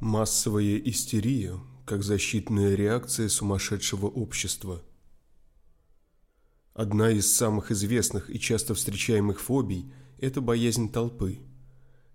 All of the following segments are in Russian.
Массовая истерия как защитная реакция сумасшедшего общества. Одна из самых известных и часто встречаемых фобий – это боязнь толпы.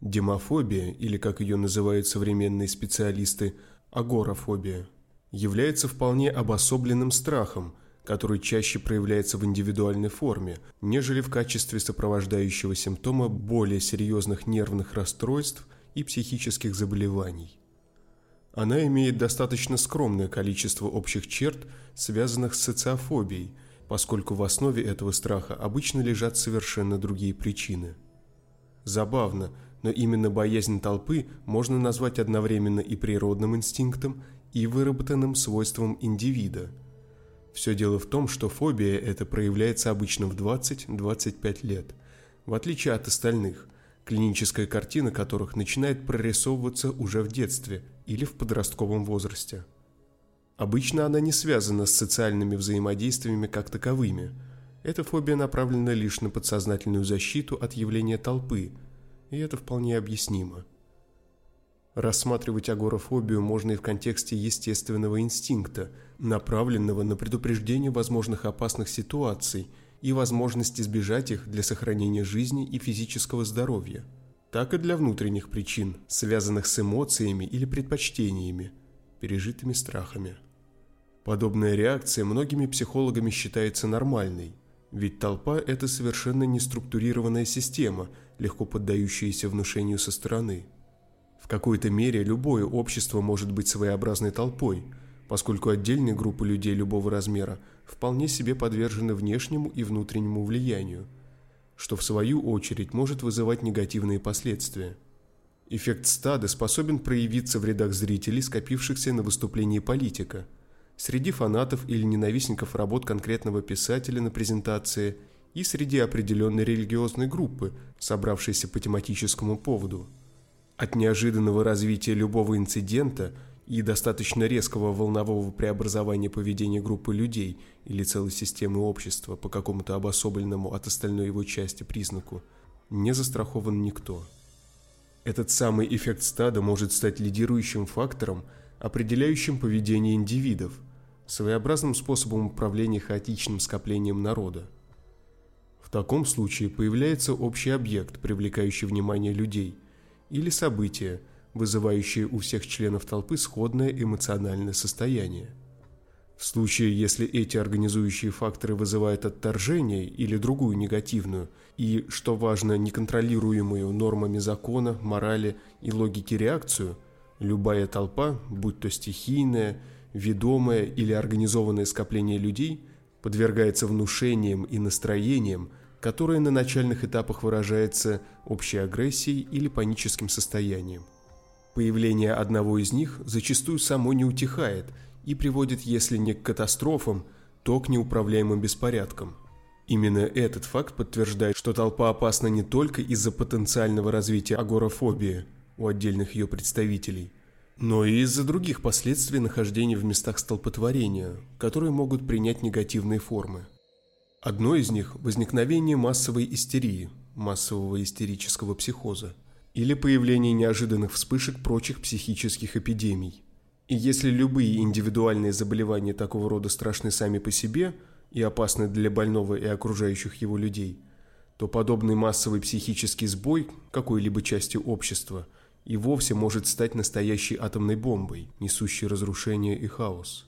Демофобия, или как ее называют современные специалисты, агорафобия, является вполне обособленным страхом, который чаще проявляется в индивидуальной форме, нежели в качестве сопровождающего симптома более серьезных нервных расстройств и психических заболеваний. Она имеет достаточно скромное количество общих черт, связанных с социофобией, поскольку в основе этого страха обычно лежат совершенно другие причины. Забавно, но именно боязнь толпы можно назвать одновременно и природным инстинктом, и выработанным свойством индивида. Все дело в том, что фобия это проявляется обычно в 20-25 лет, в отличие от остальных, клиническая картина которых начинает прорисовываться уже в детстве или в подростковом возрасте. Обычно она не связана с социальными взаимодействиями как таковыми. Эта фобия направлена лишь на подсознательную защиту от явления толпы, и это вполне объяснимо. Рассматривать агорафобию можно и в контексте естественного инстинкта, направленного на предупреждение возможных опасных ситуаций – и возможность избежать их для сохранения жизни и физического здоровья, так и для внутренних причин, связанных с эмоциями или предпочтениями, пережитыми страхами. Подобная реакция многими психологами считается нормальной, ведь толпа – это совершенно неструктурированная система, легко поддающаяся внушению со стороны. В какой-то мере любое общество может быть своеобразной толпой – поскольку отдельные группы людей любого размера вполне себе подвержены внешнему и внутреннему влиянию, что в свою очередь может вызывать негативные последствия. Эффект стада способен проявиться в рядах зрителей, скопившихся на выступлении политика, среди фанатов или ненавистников работ конкретного писателя на презентации и среди определенной религиозной группы, собравшейся по тематическому поводу. От неожиданного развития любого инцидента – и достаточно резкого волнового преобразования поведения группы людей или целой системы общества по какому-то обособленному от остальной его части признаку не застрахован никто. Этот самый эффект стада может стать лидирующим фактором, определяющим поведение индивидов, своеобразным способом управления хаотичным скоплением народа. В таком случае появляется общий объект, привлекающий внимание людей, или событие – вызывающие у всех членов толпы сходное эмоциональное состояние. В случае, если эти организующие факторы вызывают отторжение или другую негативную и, что важно, неконтролируемую нормами закона, морали и логики реакцию, любая толпа, будь то стихийная, ведомое или организованное скопление людей, подвергается внушениям и настроениям, которые на начальных этапах выражаются общей агрессией или паническим состоянием. Появление одного из них зачастую само не утихает и приводит, если не к катастрофам, то к неуправляемым беспорядкам. Именно этот факт подтверждает, что толпа опасна не только из-за потенциального развития агорафобии у отдельных ее представителей, но и из-за других последствий нахождения в местах столпотворения, которые могут принять негативные формы. Одно из них – возникновение массовой истерии, массового истерического психоза или появление неожиданных вспышек прочих психических эпидемий. И если любые индивидуальные заболевания такого рода страшны сами по себе и опасны для больного и окружающих его людей, то подобный массовый психический сбой какой-либо части общества и вовсе может стать настоящей атомной бомбой, несущей разрушение и хаос.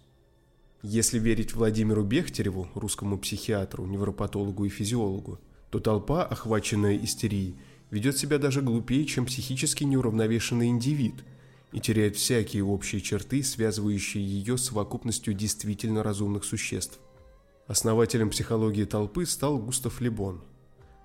Если верить Владимиру Бехтереву, русскому психиатру, невропатологу и физиологу, то толпа, охваченная истерией, ведет себя даже глупее, чем психически неуравновешенный индивид и теряет всякие общие черты, связывающие ее с совокупностью действительно разумных существ. Основателем психологии толпы стал Густав Лебон.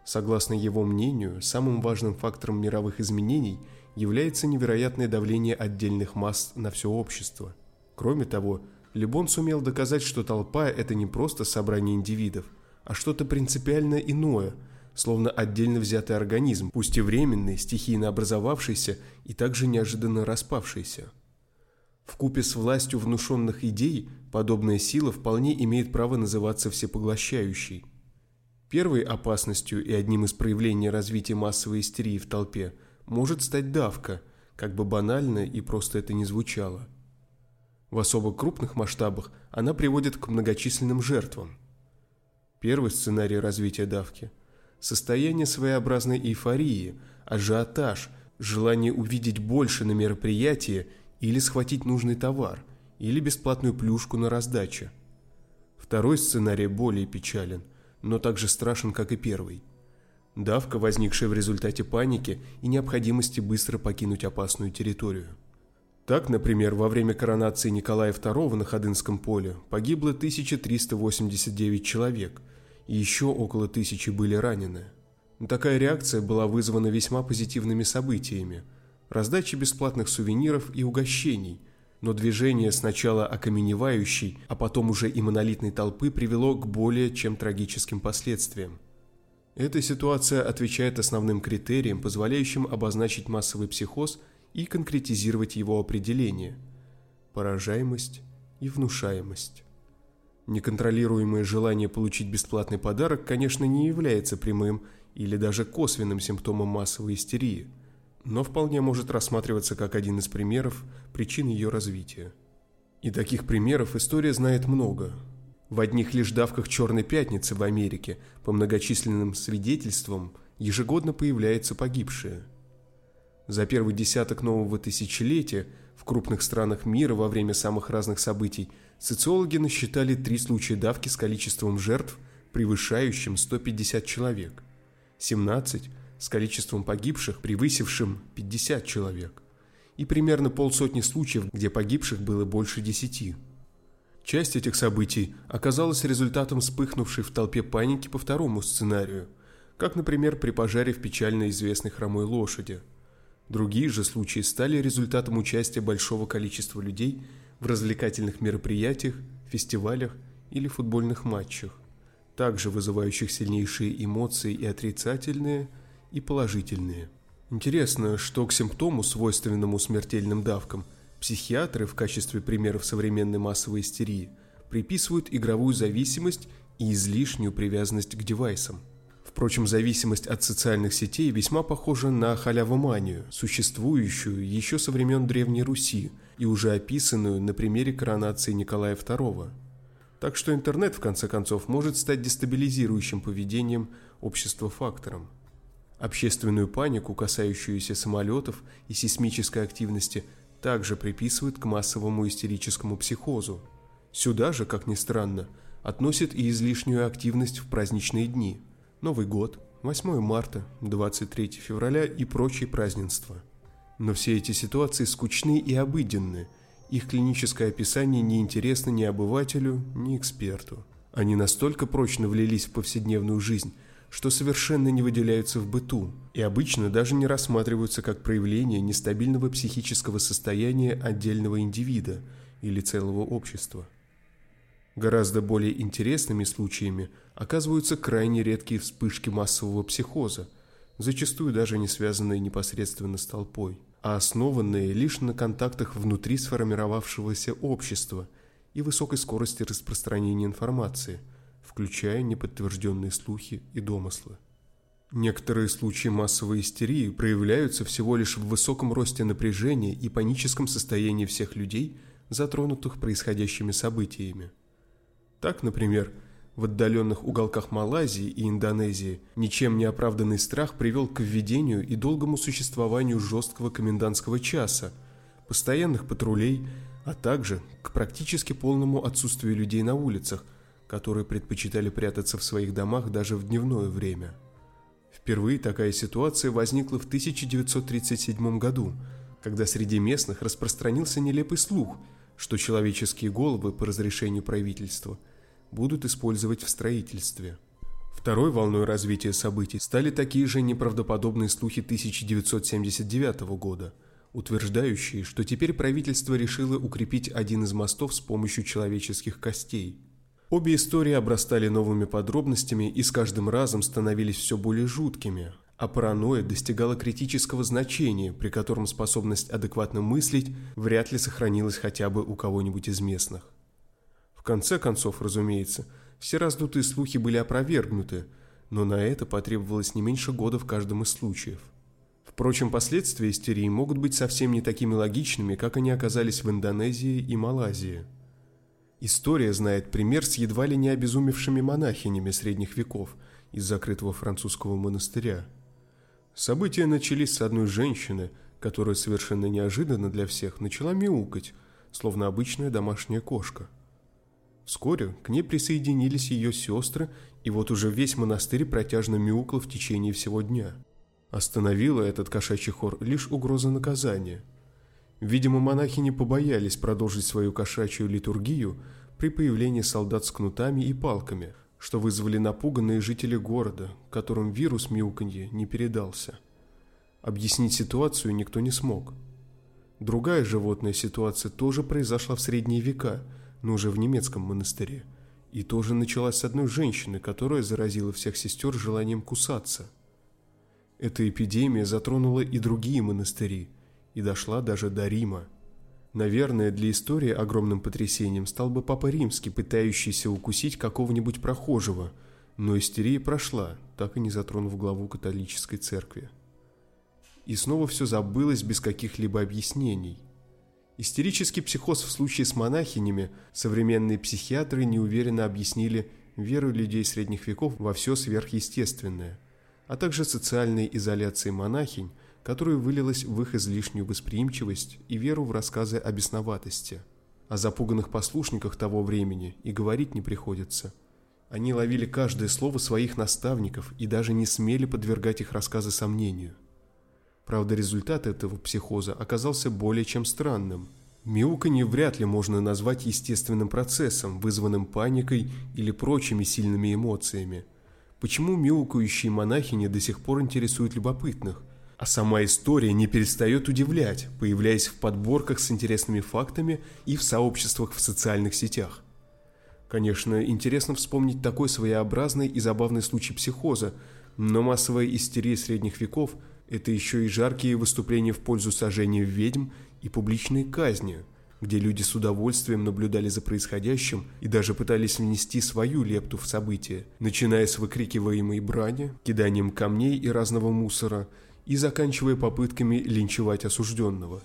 Согласно его мнению, самым важным фактором мировых изменений является невероятное давление отдельных масс на все общество. Кроме того, Лебон сумел доказать, что толпа – это не просто собрание индивидов, а что-то принципиально иное – словно отдельно взятый организм, пусть и временный, стихийно образовавшийся и также неожиданно распавшийся. В купе с властью внушенных идей подобная сила вполне имеет право называться всепоглощающей. Первой опасностью и одним из проявлений развития массовой истерии в толпе может стать давка, как бы банально и просто это не звучало. В особо крупных масштабах она приводит к многочисленным жертвам. Первый сценарий развития давки – состояние своеобразной эйфории, ажиотаж, желание увидеть больше на мероприятии или схватить нужный товар, или бесплатную плюшку на раздаче. Второй сценарий более печален, но также страшен, как и первый. Давка, возникшая в результате паники и необходимости быстро покинуть опасную территорию. Так, например, во время коронации Николая II на Ходынском поле погибло 1389 человек, еще около тысячи были ранены. Такая реакция была вызвана весьма позитивными событиями – раздачей бесплатных сувениров и угощений, но движение сначала окаменевающей, а потом уже и монолитной толпы привело к более чем трагическим последствиям. Эта ситуация отвечает основным критериям, позволяющим обозначить массовый психоз и конкретизировать его определение – поражаемость и внушаемость. Неконтролируемое желание получить бесплатный подарок, конечно, не является прямым или даже косвенным симптомом массовой истерии, но вполне может рассматриваться как один из примеров причин ее развития. И таких примеров история знает много. В одних лишь давках «Черной пятницы» в Америке по многочисленным свидетельствам ежегодно появляются погибшие. За первый десяток нового тысячелетия в крупных странах мира во время самых разных событий социологи насчитали три случая давки с количеством жертв, превышающим 150 человек, 17 с количеством погибших, превысившим 50 человек, и примерно полсотни случаев, где погибших было больше 10. Часть этих событий оказалась результатом вспыхнувшей в толпе паники по второму сценарию, как, например, при пожаре в печально известной хромой лошади. Другие же случаи стали результатом участия большого количества людей в развлекательных мероприятиях, фестивалях или футбольных матчах, также вызывающих сильнейшие эмоции и отрицательные, и положительные. Интересно, что к симптому, свойственному смертельным давкам – Психиатры в качестве примеров современной массовой истерии приписывают игровую зависимость и излишнюю привязанность к девайсам. Впрочем, зависимость от социальных сетей весьма похожа на халявоманию, существующую еще со времен Древней Руси и уже описанную на примере коронации Николая II. Так что интернет, в конце концов, может стать дестабилизирующим поведением общества фактором. Общественную панику, касающуюся самолетов и сейсмической активности – также приписывают к массовому истерическому психозу. Сюда же, как ни странно, относят и излишнюю активность в праздничные дни. Новый год, 8 марта, 23 февраля и прочие празднества. Но все эти ситуации скучны и обыденны. Их клиническое описание не интересно ни обывателю, ни эксперту. Они настолько прочно влились в повседневную жизнь, что совершенно не выделяются в быту и обычно даже не рассматриваются как проявление нестабильного психического состояния отдельного индивида или целого общества. Гораздо более интересными случаями оказываются крайне редкие вспышки массового психоза, зачастую даже не связанные непосредственно с толпой, а основанные лишь на контактах внутри сформировавшегося общества и высокой скорости распространения информации – включая неподтвержденные слухи и домыслы. Некоторые случаи массовой истерии проявляются всего лишь в высоком росте напряжения и паническом состоянии всех людей, затронутых происходящими событиями. Так, например, в отдаленных уголках Малайзии и Индонезии ничем не оправданный страх привел к введению и долгому существованию жесткого комендантского часа, постоянных патрулей, а также к практически полному отсутствию людей на улицах – которые предпочитали прятаться в своих домах даже в дневное время. Впервые такая ситуация возникла в 1937 году, когда среди местных распространился нелепый слух, что человеческие головы по разрешению правительства будут использовать в строительстве. Второй волной развития событий стали такие же неправдоподобные слухи 1979 года, утверждающие, что теперь правительство решило укрепить один из мостов с помощью человеческих костей – Обе истории обрастали новыми подробностями и с каждым разом становились все более жуткими, а паранойя достигала критического значения, при котором способность адекватно мыслить вряд ли сохранилась хотя бы у кого-нибудь из местных. В конце концов, разумеется, все раздутые слухи были опровергнуты, но на это потребовалось не меньше года в каждом из случаев. Впрочем, последствия истерии могут быть совсем не такими логичными, как они оказались в Индонезии и Малайзии. История знает пример с едва ли не обезумевшими монахинями средних веков из закрытого французского монастыря. События начались с одной женщины, которая совершенно неожиданно для всех начала мяукать, словно обычная домашняя кошка. Вскоре к ней присоединились ее сестры, и вот уже весь монастырь протяжно мяукал в течение всего дня – Остановила этот кошачий хор лишь угроза наказания. Видимо, монахи не побоялись продолжить свою кошачью литургию при появлении солдат с кнутами и палками, что вызвали напуганные жители города, которым вирус мяуканье не передался. Объяснить ситуацию никто не смог. Другая животная ситуация тоже произошла в средние века, но уже в немецком монастыре, и тоже началась с одной женщины, которая заразила всех сестер желанием кусаться – эта эпидемия затронула и другие монастыри, и дошла даже до Рима. Наверное, для истории огромным потрясением стал бы Папа Римский, пытающийся укусить какого-нибудь прохожего, но истерия прошла, так и не затронув главу католической церкви. И снова все забылось без каких-либо объяснений. Истерический психоз в случае с монахинями современные психиатры неуверенно объяснили веру людей средних веков во все сверхъестественное – а также социальной изоляции монахинь, которая вылилась в их излишнюю восприимчивость и веру в рассказы о бесноватости. О запуганных послушниках того времени и говорить не приходится. Они ловили каждое слово своих наставников и даже не смели подвергать их рассказы сомнению. Правда, результат этого психоза оказался более чем странным. Мяуканье вряд ли можно назвать естественным процессом, вызванным паникой или прочими сильными эмоциями – Почему мяукающие монахини до сих пор интересуют любопытных? А сама история не перестает удивлять, появляясь в подборках с интересными фактами и в сообществах в социальных сетях. Конечно, интересно вспомнить такой своеобразный и забавный случай психоза, но массовая истерия средних веков – это еще и жаркие выступления в пользу сожжения ведьм и публичные казни – где люди с удовольствием наблюдали за происходящим и даже пытались внести свою лепту в события, начиная с выкрикиваемой брани, киданием камней и разного мусора и заканчивая попытками линчевать осужденного.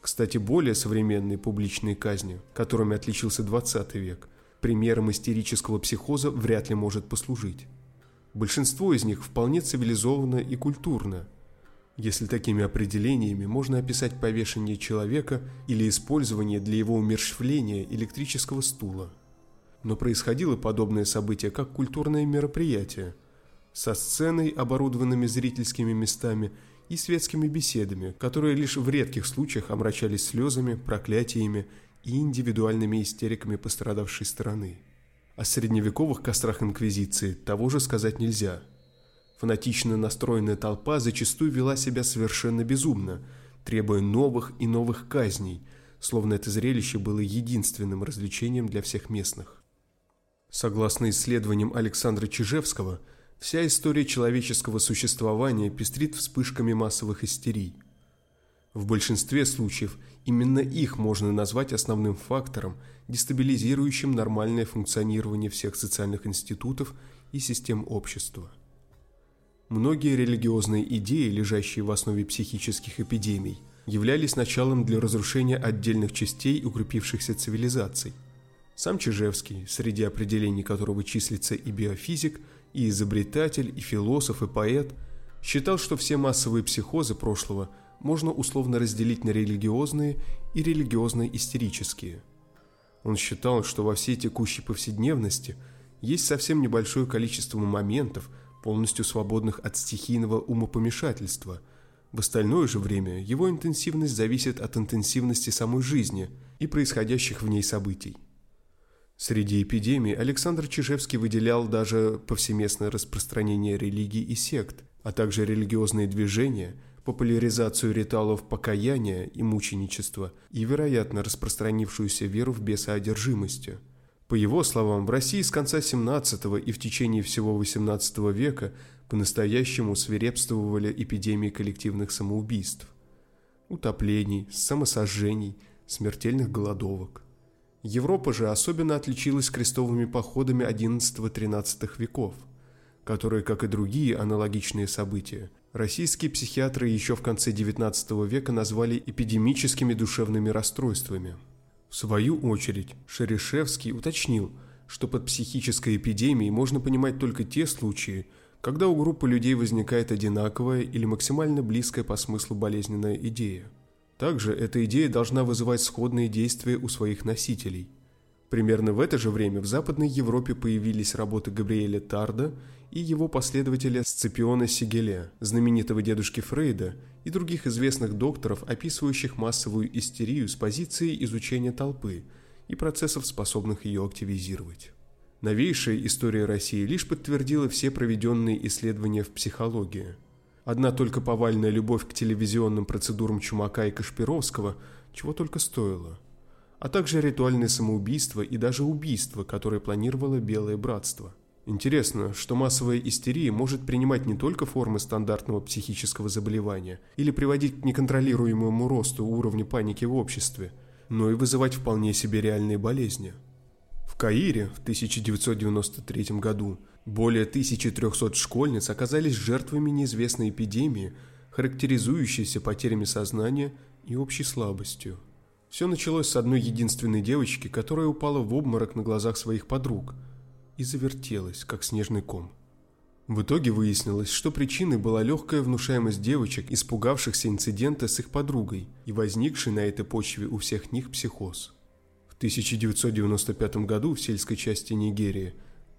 Кстати, более современные публичные казни, которыми отличился 20 век, примером истерического психоза вряд ли может послужить. Большинство из них вполне цивилизованно и культурно – если такими определениями можно описать повешение человека или использование для его умерщвления электрического стула. Но происходило подобное событие как культурное мероприятие, со сценой, оборудованными зрительскими местами и светскими беседами, которые лишь в редких случаях омрачались слезами, проклятиями и индивидуальными истериками пострадавшей стороны. О средневековых кострах Инквизиции того же сказать нельзя – Фанатично настроенная толпа зачастую вела себя совершенно безумно, требуя новых и новых казней, словно это зрелище было единственным развлечением для всех местных. Согласно исследованиям Александра Чижевского, вся история человеческого существования пестрит вспышками массовых истерий. В большинстве случаев именно их можно назвать основным фактором, дестабилизирующим нормальное функционирование всех социальных институтов и систем общества. Многие религиозные идеи, лежащие в основе психических эпидемий, являлись началом для разрушения отдельных частей укрепившихся цивилизаций. Сам Чижевский, среди определений которого числится и биофизик, и изобретатель, и философ, и поэт, считал, что все массовые психозы прошлого можно условно разделить на религиозные и религиозно-истерические. Он считал, что во всей текущей повседневности есть совсем небольшое количество моментов – полностью свободных от стихийного умопомешательства. В остальное же время его интенсивность зависит от интенсивности самой жизни и происходящих в ней событий. Среди эпидемий Александр Чижевский выделял даже повсеместное распространение религий и сект, а также религиозные движения, популяризацию ритуалов покаяния и мученичества и, вероятно, распространившуюся веру в бесоодержимости – по его словам, в России с конца 17 и в течение всего 18 века по-настоящему свирепствовали эпидемии коллективных самоубийств, утоплений, самосожжений, смертельных голодовок. Европа же особенно отличилась крестовыми походами XI-XIII веков, которые, как и другие аналогичные события, Российские психиатры еще в конце XIX века назвали эпидемическими душевными расстройствами. В свою очередь, Шерешевский уточнил, что под психической эпидемией можно понимать только те случаи, когда у группы людей возникает одинаковая или максимально близкая по смыслу болезненная идея. Также эта идея должна вызывать сходные действия у своих носителей. Примерно в это же время в Западной Европе появились работы Габриэля Тарда и его последователя Сципиона Сигеля, знаменитого дедушки Фрейда, и других известных докторов, описывающих массовую истерию с позиции изучения толпы и процессов, способных ее активизировать. Новейшая история России лишь подтвердила все проведенные исследования в психологии. Одна только повальная любовь к телевизионным процедурам Чумака и Кашпировского чего только стоила, а также ритуальное самоубийство и даже убийство, которое планировало Белое Братство. Интересно, что массовая истерия может принимать не только формы стандартного психического заболевания или приводить к неконтролируемому росту уровня паники в обществе, но и вызывать вполне себе реальные болезни. В Каире в 1993 году более 1300 школьниц оказались жертвами неизвестной эпидемии, характеризующейся потерями сознания и общей слабостью. Все началось с одной единственной девочки, которая упала в обморок на глазах своих подруг – и завертелась, как снежный ком. В итоге выяснилось, что причиной была легкая внушаемость девочек, испугавшихся инцидента с их подругой и возникший на этой почве у всех них психоз. В 1995 году в сельской части Нигерии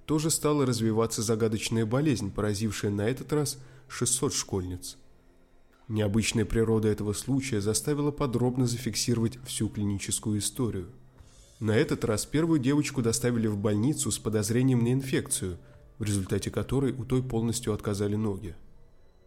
тоже стала развиваться загадочная болезнь, поразившая на этот раз 600 школьниц. Необычная природа этого случая заставила подробно зафиксировать всю клиническую историю – на этот раз первую девочку доставили в больницу с подозрением на инфекцию, в результате которой у той полностью отказали ноги.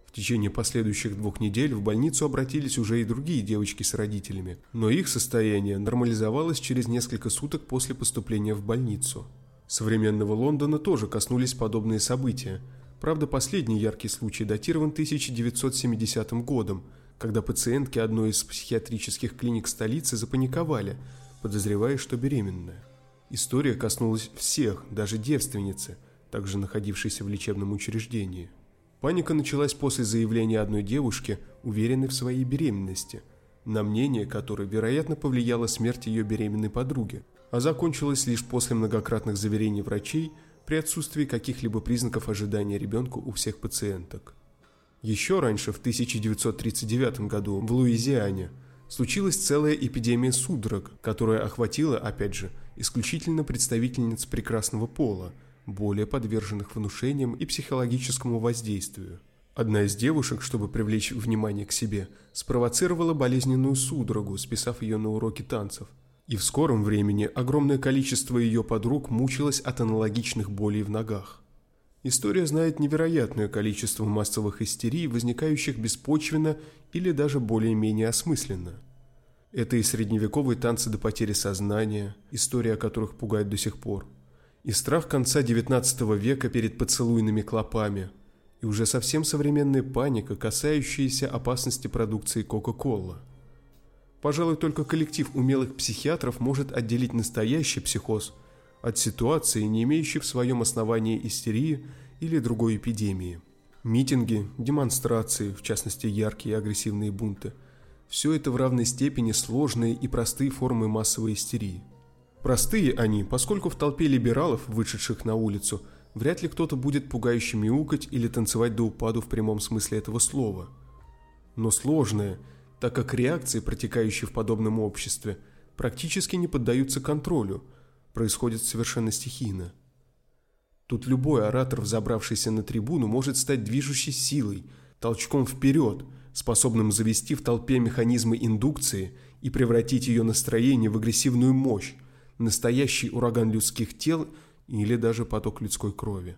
В течение последующих двух недель в больницу обратились уже и другие девочки с родителями, но их состояние нормализовалось через несколько суток после поступления в больницу. Современного Лондона тоже коснулись подобные события. Правда, последний яркий случай датирован 1970 годом, когда пациентки одной из психиатрических клиник столицы запаниковали – подозревая, что беременная. История коснулась всех, даже девственницы, также находившейся в лечебном учреждении. Паника началась после заявления одной девушки, уверенной в своей беременности, на мнение которой, вероятно, повлияла смерть ее беременной подруги, а закончилась лишь после многократных заверений врачей при отсутствии каких-либо признаков ожидания ребенка у всех пациенток. Еще раньше, в 1939 году, в Луизиане – случилась целая эпидемия судорог, которая охватила, опять же, исключительно представительниц прекрасного пола, более подверженных внушениям и психологическому воздействию. Одна из девушек, чтобы привлечь внимание к себе, спровоцировала болезненную судорогу, списав ее на уроки танцев. И в скором времени огромное количество ее подруг мучилось от аналогичных болей в ногах. История знает невероятное количество массовых истерий, возникающих беспочвенно или даже более-менее осмысленно. Это и средневековые танцы до потери сознания, история о которых пугает до сих пор, и страх конца XIX века перед поцелуйными клопами, и уже совсем современная паника, касающаяся опасности продукции Кока-Кола. Пожалуй, только коллектив умелых психиатров может отделить настоящий психоз – от ситуации, не имеющей в своем основании истерии или другой эпидемии. Митинги, демонстрации, в частности яркие и агрессивные бунты – все это в равной степени сложные и простые формы массовой истерии. Простые они, поскольку в толпе либералов, вышедших на улицу, вряд ли кто-то будет пугающе мяукать или танцевать до упаду в прямом смысле этого слова. Но сложные, так как реакции, протекающие в подобном обществе, практически не поддаются контролю – происходит совершенно стихийно. Тут любой оратор, взобравшийся на трибуну, может стать движущей силой, толчком вперед, способным завести в толпе механизмы индукции и превратить ее настроение в агрессивную мощь, настоящий ураган людских тел или даже поток людской крови.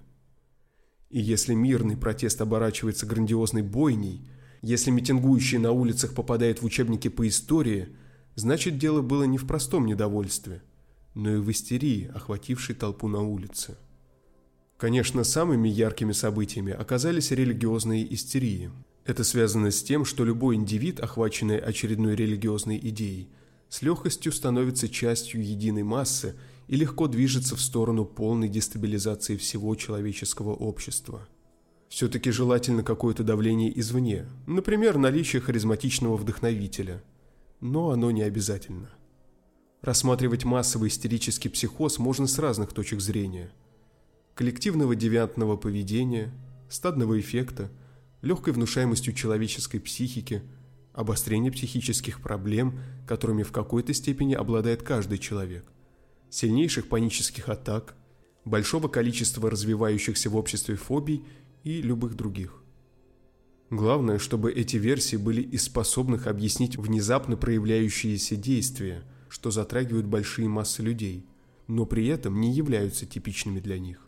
И если мирный протест оборачивается грандиозной бойней, если митингующие на улицах попадают в учебники по истории, значит дело было не в простом недовольстве – но и в истерии, охватившей толпу на улице. Конечно, самыми яркими событиями оказались религиозные истерии. Это связано с тем, что любой индивид, охваченный очередной религиозной идеей, с легкостью становится частью единой массы и легко движется в сторону полной дестабилизации всего человеческого общества. Все-таки желательно какое-то давление извне, например, наличие харизматичного вдохновителя. Но оно не обязательно. Рассматривать массовый истерический психоз можно с разных точек зрения. Коллективного девиантного поведения, стадного эффекта, легкой внушаемостью человеческой психики, обострения психических проблем, которыми в какой-то степени обладает каждый человек, сильнейших панических атак, большого количества развивающихся в обществе фобий и любых других. Главное, чтобы эти версии были из способных объяснить внезапно проявляющиеся действия – что затрагивают большие массы людей, но при этом не являются типичными для них.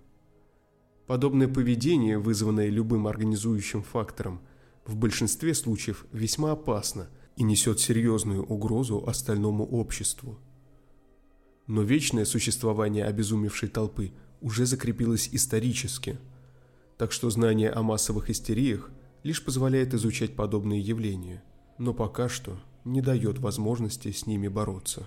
Подобное поведение, вызванное любым организующим фактором, в большинстве случаев весьма опасно и несет серьезную угрозу остальному обществу. Но вечное существование обезумевшей толпы уже закрепилось исторически, так что знание о массовых истериях лишь позволяет изучать подобные явления, но пока что не дает возможности с ними бороться.